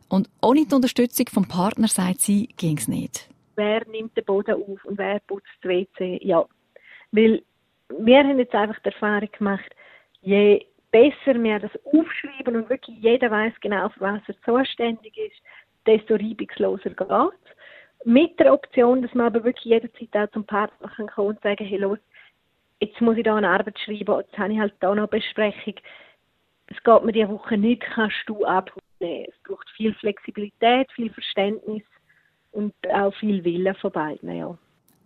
B: Und ohne die Unterstützung vom Partner, sagt sie, ging es nicht
C: wer nimmt den Boden auf und wer putzt das WC. Ja, weil wir haben jetzt einfach die Erfahrung gemacht, je besser wir das aufschreiben und wirklich jeder weiß genau, für was er zuständig ist, desto reibungsloser geht es. Mit der Option, dass man aber wirklich jederzeit auch zum Partner kann kommen und sagen, hey, los, jetzt muss ich da eine Arbeit schreiben, jetzt habe ich halt da noch eine Besprechung. Es geht mir diese Woche nicht, kannst du abholen. Es braucht viel Flexibilität, viel Verständnis und auch viel Willen von beiden, ja.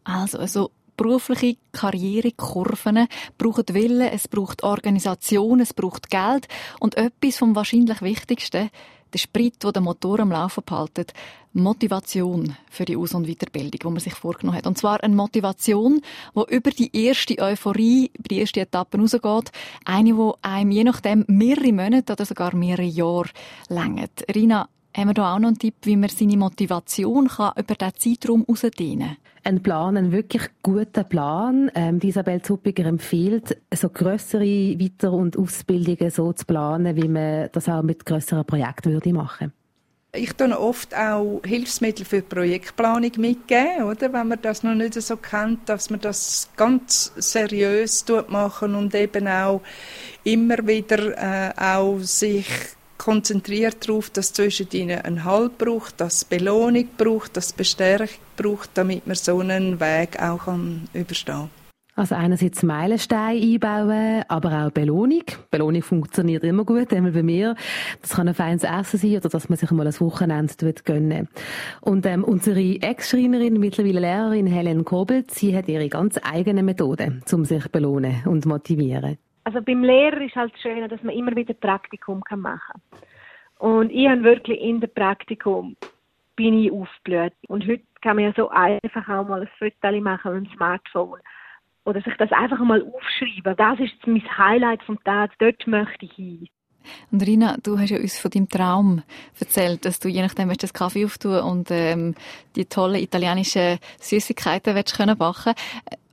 B: Also, also berufliche Karrierekurven brauchen Willen, es braucht Organisation, es braucht Geld und etwas vom wahrscheinlich Wichtigsten, der Sprit, der den Motor am Laufen behaltet, Motivation für die Aus- und Weiterbildung, die man sich vorgenommen hat. Und zwar eine Motivation, die über die erste Euphorie, über die erste Etappe rausgeht. Eine, die einem je nachdem mehrere Monate oder sogar mehrere Jahre längert. Rina, haben wir da auch noch einen Tipp, wie man seine Motivation kann über diesen Zeitraum herausdehnen kann?
E: Ein Plan, ein wirklich guter Plan. Ähm, Isabel Zuppiger empfiehlt, so grössere Weiter- und Ausbildungen so zu planen, wie man das auch mit grösseren Projekten würde machen
H: ich tue oft auch Hilfsmittel für Projektplanung mitgeben, oder? Wenn man das noch nicht so kennt, dass man das ganz seriös machen und eben auch immer wieder äh, auch sich konzentriert darauf, dass zwischen ihnen ein Halt braucht, dass Belohnung braucht, dass Bestärkung braucht, damit man so einen Weg auch kann überstehen
E: also einerseits Meilensteine einbauen, aber auch Belohnung. Belohnung funktioniert immer gut, einmal bei mir. Das kann ein feines Essen sein oder dass man sich mal ein Wochenende gönnen Und ähm, unsere Ex-Schreinerin, mittlerweile Lehrerin Helen Kobelt, sie hat ihre ganz eigene Methode, um sich belohnen und motivieren
C: also beim Lehrer ist halt schön, dass man immer wieder Praktikum kann machen. Und ich habe wirklich in dem Praktikum bin ich aufgeblüht. Und heute kann man ja so einfach auch mal ein Foto machen mit dem Smartphone. Oder sich das einfach mal aufschreiben. Das ist mein Highlight vom Tag. Dort möchte ich hin.
B: Und Rina, du hast ja uns von deinem Traum erzählt, dass du je nachdem willst, das Kaffee auftun und ähm, die tollen italienischen Süßigkeiten willst können backen.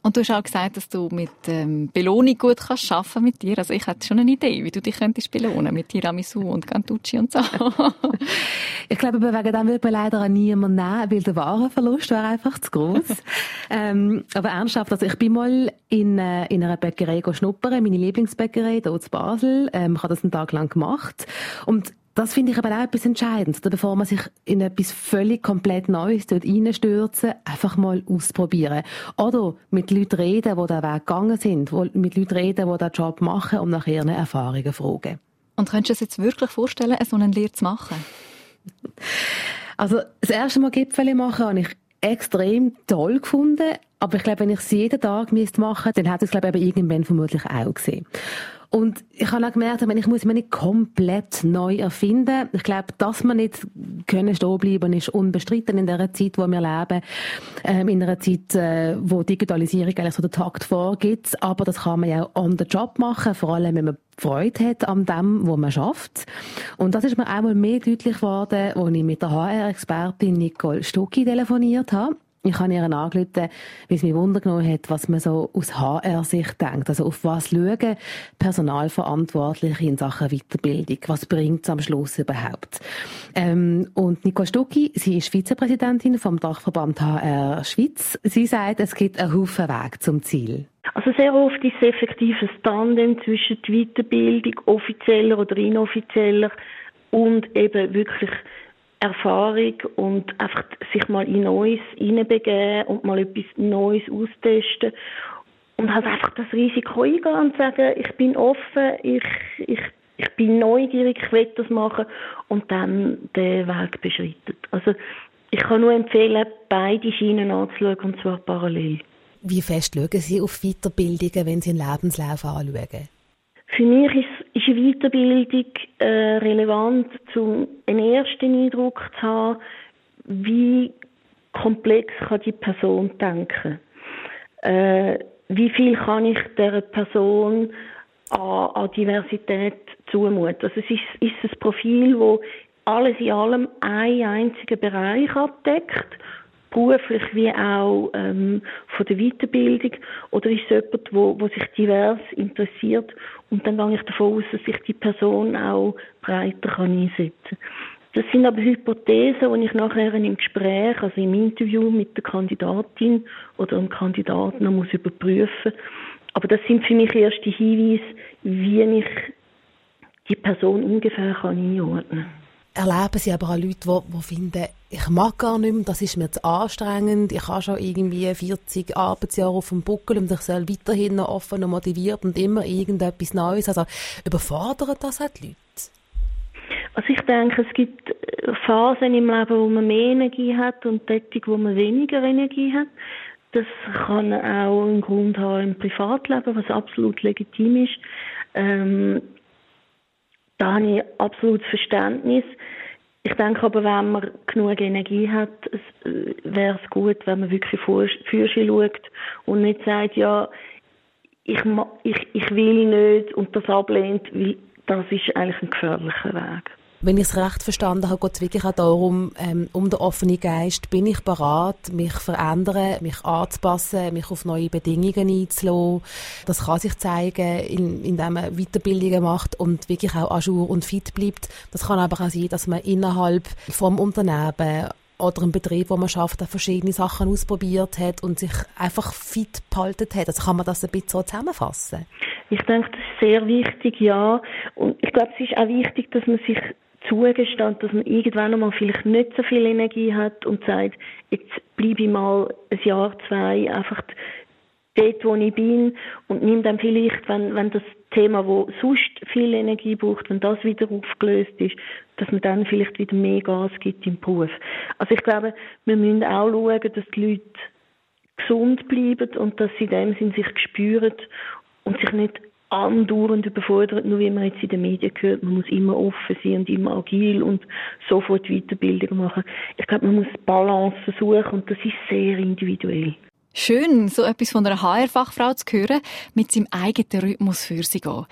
B: Und du hast auch gesagt, dass du mit ähm, Belohnung gut kannst arbeiten mit dir. Also ich hätte schon eine Idee, wie du dich könntest belohnen mit Tiramisu und Cantucci und so.
E: ich glaube, wegen dem wird man leider auch niemand nehmen, weil der Warenverlust wäre einfach zu groß. ähm, aber ernsthaft, also ich bin mal in, äh, in einer Bäckerei schnuppern, meine Lieblingsbäckerei hier in Basel. Ähm, ich habe das einen Tag lang gemacht. Und das finde ich aber auch etwas Entscheidendes. Bevor man sich in etwas völlig komplett Neues dort reinstürzen, einfach mal ausprobieren. Oder mit Leuten reden, die den Weg gegangen sind, mit Leuten reden, die diesen Job machen und nach ihren Erfahrungen fragen.
B: Und könntest du dir jetzt wirklich vorstellen, so einen Lehr zu machen?
E: Also, das erste Mal Gipfel machen habe ich extrem toll gefunden. Aber ich glaube, wenn ich es jeden Tag machen dann hätte ich es, glaube ich, irgendwann vermutlich auch gesehen. Und ich habe auch gemerkt, ich muss mich nicht komplett neu erfinden. Ich glaube, dass man nicht können stehen bleiben, ist unbestritten in der Zeit, wo wir leben. Ähm, in einer Zeit, äh, wo Digitalisierung eigentlich so den Takt vorgibt. Aber das kann man ja auch on the job machen, vor allem wenn man Freude hat an dem, was man schafft. Und das ist mir einmal mehr deutlich geworden, als ich mit der HR-Expertin Nicole Stucki telefoniert habe. Ich habe ihr angerufen, weil es mich wundern hat, was man so aus HR-Sicht denkt. Also auf was schauen Personalverantwortliche in Sachen Weiterbildung? Was bringt es am Schluss überhaupt? Ähm, und Nicole Stucki, sie ist Vizepräsidentin vom Dachverband HR Schweiz. Sie sagt, es gibt einen Haufen Weg zum Ziel.
I: Also sehr oft ist es effektiv ein Tandem zwischen der Weiterbildung, offizieller oder inoffizieller, und eben wirklich Erfahrung und einfach sich mal in Neues hineinbegeben und mal etwas Neues austesten und halt einfach das Risiko eingehen und sagen, ich bin offen, ich, ich, ich bin neugierig, ich will das machen und dann den Weg beschreiten. Also ich kann nur empfehlen, beide Schienen anzuschauen und zwar parallel.
E: Wie fest schauen Sie auf Weiterbildungen, wenn Sie einen Lebenslauf anschauen?
I: Für mich ist, ist eine Weiterbildung äh, relevant, um einen ersten Eindruck zu haben, wie komplex kann die Person denken. Äh, wie viel kann ich der Person an, an Diversität zumuten? Also es ist, ist ein Profil, wo alles in allem einen einzigen Bereich abdeckt beruflich wie auch ähm, von der Weiterbildung? Oder ist es jemand, wo, wo sich divers interessiert und dann gehe ich davon aus, dass sich die Person auch breiter kann einsetzen kann. Das sind aber Hypothesen, die ich nachher im Gespräch, also im Interview mit der Kandidatin oder dem Kandidaten noch muss überprüfen. Aber das sind für mich erste Hinweise, wie ich die Person ungefähr kann einordnen kann
E: erleben sie aber auch Leute, die, die finden, ich mag gar nicht mehr, das ist mir zu anstrengend, ich habe schon irgendwie 40 Arbeitsjahre auf dem Buckel und ich soll weiterhin noch offen und motiviert und immer irgendetwas Neues. Also überfordert das auch die Leute?
I: Also ich denke, es gibt Phasen im Leben, wo man mehr Energie hat und Tätig, wo man weniger Energie hat. Das kann auch einen Grund haben im Privatleben, was absolut legitim ist. Ähm, da habe ich absolutes Verständnis. Ich denke aber, wenn man genug Energie hat, äh, wäre es gut, wenn man wirklich für sich schaut und nicht sagt, ja, ich, ich, ich will nicht und das ablehnt, weil das ist eigentlich ein gefährlicher Weg
E: wenn ich es recht verstanden habe, geht es wirklich auch darum, ähm, um den offenen Geist, bin ich bereit, mich verändern, mich anzupassen, mich auf neue Bedingungen einzulassen. Das kann sich zeigen, in, indem man Weiterbildungen macht und wirklich auch ajour und fit bleibt. Das kann aber auch sein, dass man innerhalb vom Unternehmen oder im Betrieb, wo man schafft, verschiedene Sachen ausprobiert hat und sich einfach fit behalten hat. Also kann man das ein bisschen so zusammenfassen?
I: Ich denke, das ist sehr wichtig, ja. Und ich glaube, es ist auch wichtig, dass man sich zugesteht, dass man irgendwann einmal vielleicht nicht so viel Energie hat und sagt, jetzt bleibe ich mal ein Jahr, zwei einfach dort, wo ich bin und nimm dann vielleicht, wenn, wenn das Thema, wo sonst viel Energie braucht, wenn das wieder aufgelöst ist, dass man dann vielleicht wieder mehr Gas gibt im Beruf. Also ich glaube, wir müssen auch schauen, dass die Leute gesund bleiben und dass sie in dem Sinn sich spüren und sich nicht andauernd überfordert, nur wie man jetzt in den Medien hört, man muss immer offen sein und immer agil und sofort Weiterbildung machen. Ich glaube, man muss Balance suchen und das ist sehr individuell.
B: Schön, so etwas von einer HR-Fachfrau zu hören, mit seinem eigenen Rhythmus für sie gehen.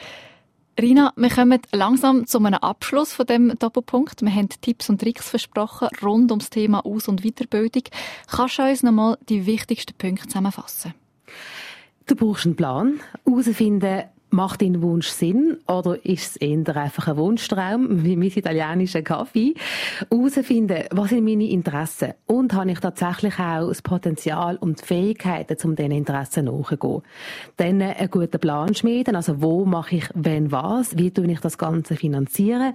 B: Rina, wir kommen langsam zu einem Abschluss von dem Doppelpunkt. Wir haben Tipps und Tricks versprochen rund ums Thema Aus- und Weiterbildung. Kannst du uns nochmal die wichtigsten Punkte zusammenfassen?
E: Du brauchst einen Plan, herausfinden, Macht dein Wunsch Sinn oder ist es eher einfach ein Wunschtraum, wie mein italienischer Kaffee? Herausfinden, was sind meine Interessen und habe ich tatsächlich auch das Potenzial und die Fähigkeiten, um diesen Interessen nachzugehen. Dann einen guten Plan schmieden, also wo mache ich wenn was, wie tue ich das Ganze finanzieren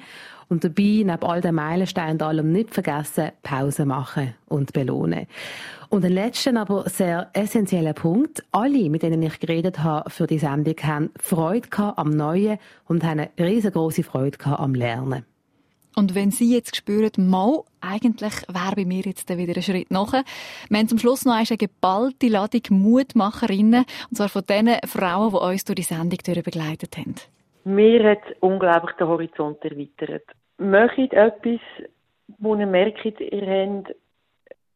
E: und dabei, neben all den Meilensteinen und allem nicht vergessen, Pause machen und belohnen. Und ein letzten, aber sehr essentieller Punkt. Alle, mit denen ich geredet habe für die Sendung, haben Freude am Neuen und haben eine riesengroße Freude am Lernen.
B: Und wenn Sie jetzt spüren, mal, eigentlich wäre bei mir jetzt wieder ein Schritt nachher. Wir haben zum Schluss noch eine geballte Ladung Mutmacherinnen, und zwar von den Frauen, die uns durch die Sendung begleitet haben.
J: Mir hat unglaublich den Horizont erweitert. Möchtet etwas, wo ihr merkt, ihr habt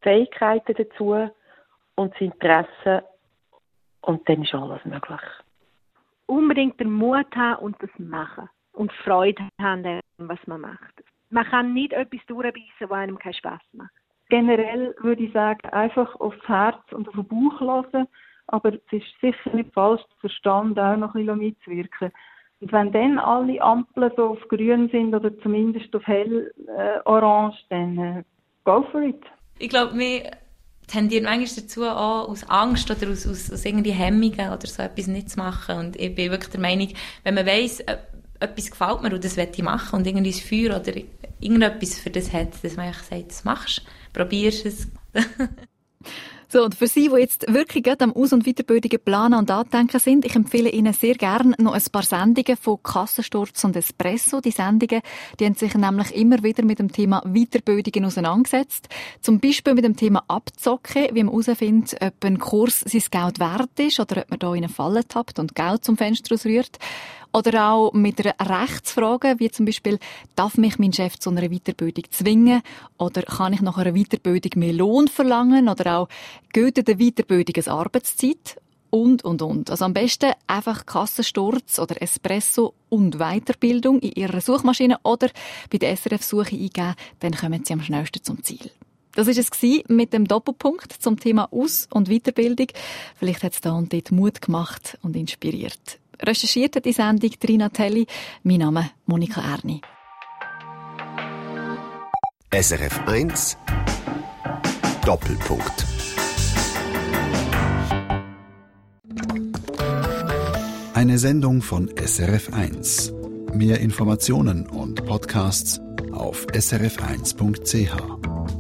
J: Fähigkeiten dazu und das Interesse und dann ist alles möglich.
C: Unbedingt den Mut haben und das machen und Freude haben, was man macht. Man kann nicht etwas durchbeissen, was einem keinen Spass macht.
D: Generell würde ich sagen, einfach aufs Herz und auf den Bauch hören, aber es ist sicher nicht falsch, der Verstand auch noch ein bisschen mitzuwirken. Und wenn dann alle Ampeln so auf grün sind oder zumindest auf hell äh, orange, dann äh, go for it.
F: Ich glaube, wir tendieren manchmal dazu an, aus Angst oder aus, aus, aus irgendwie Hemmungen oder so etwas nicht zu machen. Und ich bin wirklich der Meinung, wenn man weiss, äh, etwas gefällt mir und das will ich machen und irgendwie das Feuer oder irgendetwas für das hat, dass man sagt, das machst, probierst es.
B: So, und für Sie, die jetzt wirklich gerade am Aus- und Weiterbildungen planen und andenken sind, ich empfehle Ihnen sehr gerne noch ein paar Sendungen von Kassensturz und Espresso. Die Sendungen, die haben sich nämlich immer wieder mit dem Thema Weiterbildungen auseinandergesetzt. Zum Beispiel mit dem Thema Abzocken, wie man herausfindet, ob ein Kurs sein Geld wert ist oder ob man da in eine Falle tappt und Geld zum Fenster ausrührt. Oder auch mit einer Rechtsfrage, wie zum Beispiel, darf mich mein Chef zu einer Weiterbildung zwingen? Oder kann ich nach einer Weiterbildung mehr Lohn verlangen? Oder auch, gilt der Weiterbildung als Arbeitszeit? Und, und, und. Also am besten einfach Kassensturz oder Espresso und Weiterbildung in Ihrer Suchmaschine oder bei der SRF-Suche eingeben, dann kommen Sie am schnellsten zum Ziel. Das ist es mit dem Doppelpunkt zum Thema Aus- und Weiterbildung. Vielleicht hat es da und dort Mut gemacht und inspiriert. Recherchiert hat die Sendung Trina Telli. Mein Name ist Monika Erni.
A: SRF 1 Doppelpunkt. Eine Sendung von SRF 1. Mehr Informationen und Podcasts auf srf1.ch.